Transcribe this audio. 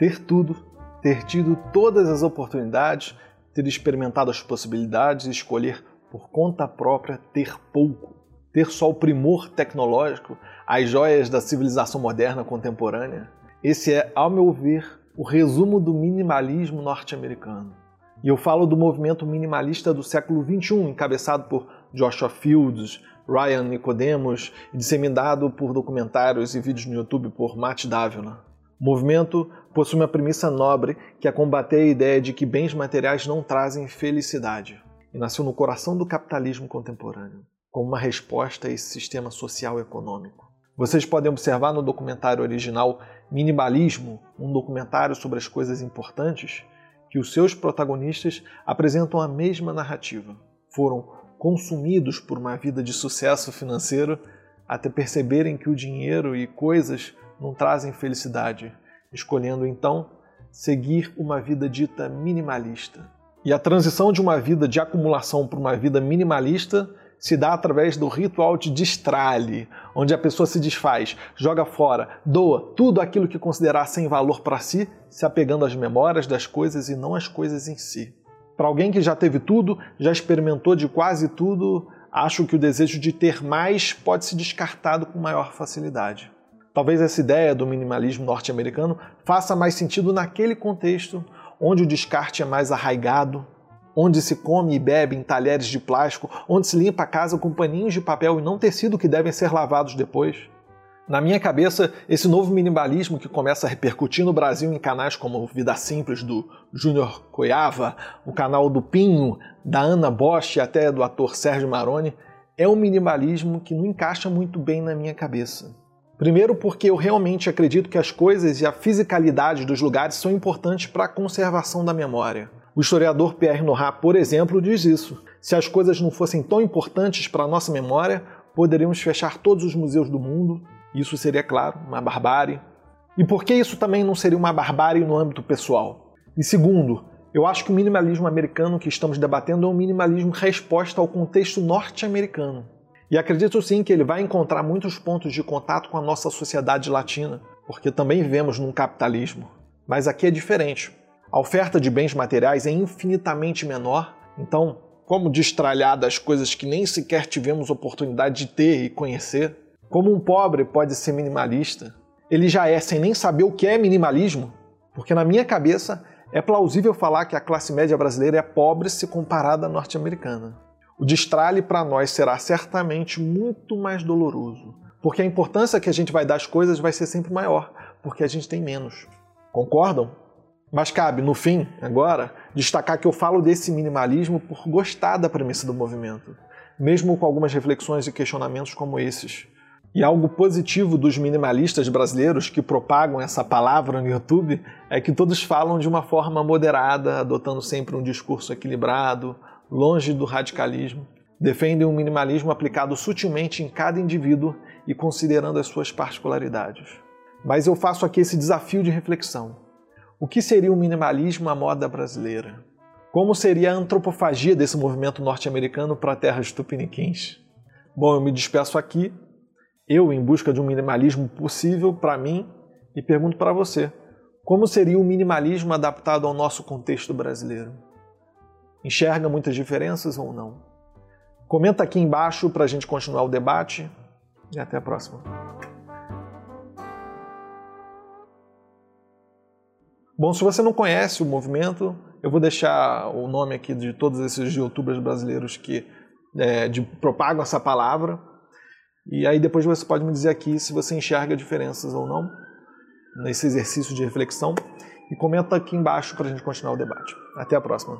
Ter tudo, ter tido todas as oportunidades, ter experimentado as possibilidades e escolher por conta própria ter pouco. Ter só o primor tecnológico, as joias da civilização moderna contemporânea. Esse é, ao meu ver, o resumo do minimalismo norte-americano. E eu falo do movimento minimalista do século XXI, encabeçado por Joshua Fields, Ryan Nicodemus e disseminado por documentários e vídeos no YouTube por Matt Davila. O movimento possui uma premissa nobre que é combater a ideia de que bens materiais não trazem felicidade, e nasceu no coração do capitalismo contemporâneo, como uma resposta a esse sistema social e econômico. Vocês podem observar no documentário original Minimalismo, um documentário sobre as coisas importantes, que os seus protagonistas apresentam a mesma narrativa. Foram consumidos por uma vida de sucesso financeiro até perceberem que o dinheiro e coisas não trazem felicidade, escolhendo então seguir uma vida dita minimalista. E a transição de uma vida de acumulação para uma vida minimalista se dá através do ritual de destralhe, onde a pessoa se desfaz, joga fora, doa tudo aquilo que considerar sem valor para si, se apegando às memórias das coisas e não às coisas em si. Para alguém que já teve tudo, já experimentou de quase tudo, acho que o desejo de ter mais pode ser descartado com maior facilidade. Talvez essa ideia do minimalismo norte-americano faça mais sentido naquele contexto onde o descarte é mais arraigado, onde se come e bebe em talheres de plástico, onde se limpa a casa com paninhos de papel e não tecido que devem ser lavados depois. Na minha cabeça, esse novo minimalismo que começa a repercutir no Brasil em canais como Vida Simples do Júnior Coiava, o canal do Pinho, da Ana Bosch e até do ator Sérgio Maroni, é um minimalismo que não encaixa muito bem na minha cabeça. Primeiro, porque eu realmente acredito que as coisas e a fisicalidade dos lugares são importantes para a conservação da memória. O historiador Pierre Nora, por exemplo, diz isso. Se as coisas não fossem tão importantes para a nossa memória, poderíamos fechar todos os museus do mundo. Isso seria, claro, uma barbárie. E por que isso também não seria uma barbárie no âmbito pessoal? E segundo, eu acho que o minimalismo americano que estamos debatendo é um minimalismo resposta ao contexto norte-americano. E acredito sim que ele vai encontrar muitos pontos de contato com a nossa sociedade latina, porque também vivemos num capitalismo. Mas aqui é diferente. A oferta de bens materiais é infinitamente menor, então, como destralhar das coisas que nem sequer tivemos oportunidade de ter e conhecer? Como um pobre pode ser minimalista? Ele já é sem nem saber o que é minimalismo? Porque na minha cabeça é plausível falar que a classe média brasileira é pobre se comparada à norte-americana. O destralhe para nós será certamente muito mais doloroso, porque a importância que a gente vai dar às coisas vai ser sempre maior, porque a gente tem menos. Concordam? Mas cabe, no fim, agora, destacar que eu falo desse minimalismo por gostar da premissa do movimento, mesmo com algumas reflexões e questionamentos como esses. E algo positivo dos minimalistas brasileiros que propagam essa palavra no YouTube é que todos falam de uma forma moderada, adotando sempre um discurso equilibrado, longe do radicalismo. Defendem um minimalismo aplicado sutilmente em cada indivíduo e considerando as suas particularidades. Mas eu faço aqui esse desafio de reflexão. O que seria o minimalismo à moda brasileira? Como seria a antropofagia desse movimento norte-americano para terras tupiniquins? Bom, eu me despeço aqui, eu em busca de um minimalismo possível para mim, e pergunto para você: como seria o minimalismo adaptado ao nosso contexto brasileiro? Enxerga muitas diferenças ou não? Comenta aqui embaixo para a gente continuar o debate e até a próxima. Bom, se você não conhece o movimento, eu vou deixar o nome aqui de todos esses youtubers brasileiros que é, de, propagam essa palavra. E aí depois você pode me dizer aqui se você enxerga diferenças ou não nesse exercício de reflexão. E comenta aqui embaixo para a gente continuar o debate. Até a próxima.